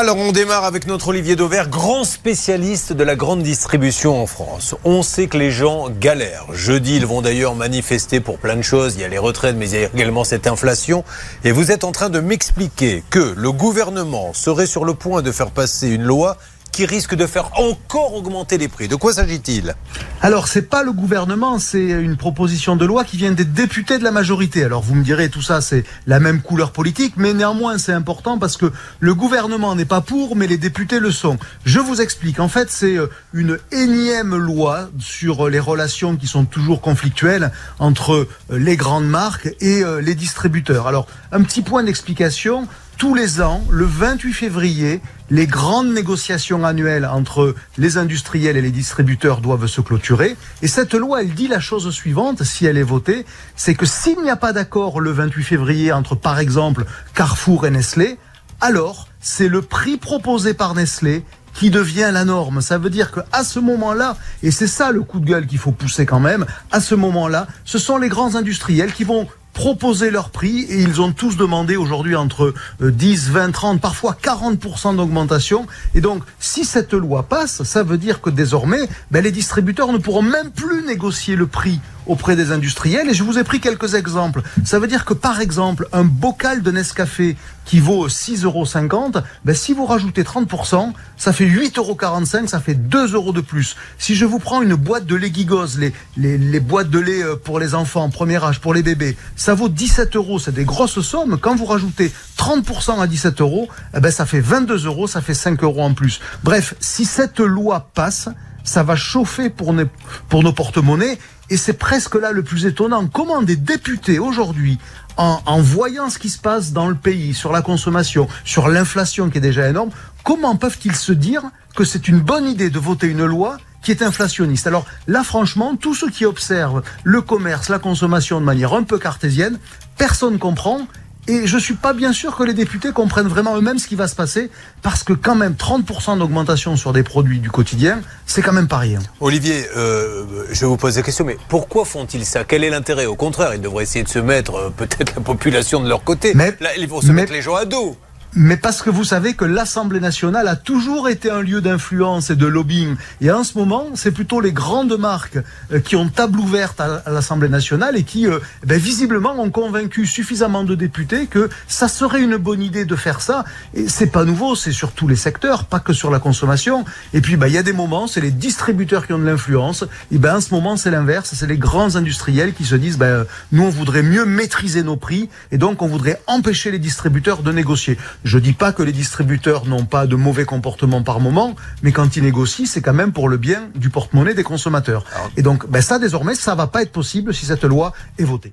Alors on démarre avec notre Olivier Dauvert, grand spécialiste de la grande distribution en France. On sait que les gens galèrent. Jeudi, ils vont d'ailleurs manifester pour plein de choses. Il y a les retraites, mais il y a également cette inflation. Et vous êtes en train de m'expliquer que le gouvernement serait sur le point de faire passer une loi qui risque de faire encore augmenter les prix. De quoi s'agit-il? Alors, c'est pas le gouvernement, c'est une proposition de loi qui vient des députés de la majorité. Alors, vous me direz, tout ça, c'est la même couleur politique, mais néanmoins, c'est important parce que le gouvernement n'est pas pour, mais les députés le sont. Je vous explique. En fait, c'est euh, une énième loi sur les relations qui sont toujours conflictuelles entre euh, les grandes marques et euh, les distributeurs. Alors, un petit point d'explication tous les ans, le 28 février, les grandes négociations annuelles entre les industriels et les distributeurs doivent se clôturer. Et cette loi, elle dit la chose suivante, si elle est votée, c'est que s'il n'y a pas d'accord le 28 février entre, par exemple, Carrefour et Nestlé, alors c'est le prix proposé par Nestlé qui devient la norme. Ça veut dire qu'à ce moment-là, et c'est ça le coup de gueule qu'il faut pousser quand même, à ce moment-là, ce sont les grands industriels qui vont proposer leur prix et ils ont tous demandé aujourd'hui entre 10, 20, 30, parfois 40% d'augmentation. Et donc, si cette loi passe, ça veut dire que désormais, ben, les distributeurs ne pourront même plus négocier le prix auprès des industriels. Et je vous ai pris quelques exemples. Ça veut dire que, par exemple, un bocal de Nescafé qui vaut 6,50 euros, ben, si vous rajoutez 30%, ça fait 8,45 euros, ça fait 2 euros de plus. Si je vous prends une boîte de lait Gigos, les, les, les boîtes de lait euh, pour les enfants, premier âge, pour les bébés, ça vaut 17 euros, c'est des grosses sommes. Quand vous rajoutez 30% à 17 euros, eh ben, ça fait 22 euros, ça fait 5 euros en plus. Bref, si cette loi passe, ça va chauffer pour, nos, pour nos porte-monnaies. Et c'est presque là le plus étonnant. Comment des députés aujourd'hui, en, voyant ce qui se passe dans le pays, sur la consommation, sur l'inflation qui est déjà énorme, comment peuvent-ils se dire que c'est une bonne idée de voter une loi qui est inflationniste? Alors là, franchement, tous ceux qui observent le commerce, la consommation de manière un peu cartésienne, personne comprend. Et je suis pas bien sûr que les députés comprennent vraiment eux-mêmes ce qui va se passer, parce que quand même 30% d'augmentation sur des produits du quotidien, c'est quand même pas rien. Olivier, euh, je vous poser la question, mais pourquoi font-ils ça? Quel est l'intérêt? Au contraire, ils devraient essayer de se mettre euh, peut-être la population de leur côté. Mais, Là, ils vont se mais, mettre les gens à dos. Mais parce que vous savez que l'Assemblée nationale a toujours été un lieu d'influence et de lobbying. Et en ce moment, c'est plutôt les grandes marques euh, qui ont table ouverte à, l'Assemblée nationale et qui, euh, ben, visiblement, ont convaincu suffisamment de députés que ça serait une bonne idée de faire ça. Et c'est pas nouveau, c'est sur tous les secteurs, pas que sur la consommation. Et puis, ben, il y a des moments, c'est les distributeurs qui ont de l'influence. Et ben, en ce moment, c'est l'inverse. C'est les grands industriels qui se disent, ben, nous, on voudrait mieux maîtriser nos prix et donc on voudrait empêcher les distributeurs de négocier. Je dis pas que les distributeurs n'ont pas de mauvais comportement par moment, mais quand ils négocient, c'est quand même pour le bien du porte-monnaie des consommateurs. Et donc, ben ça, désormais, ça va pas être possible si cette loi est votée.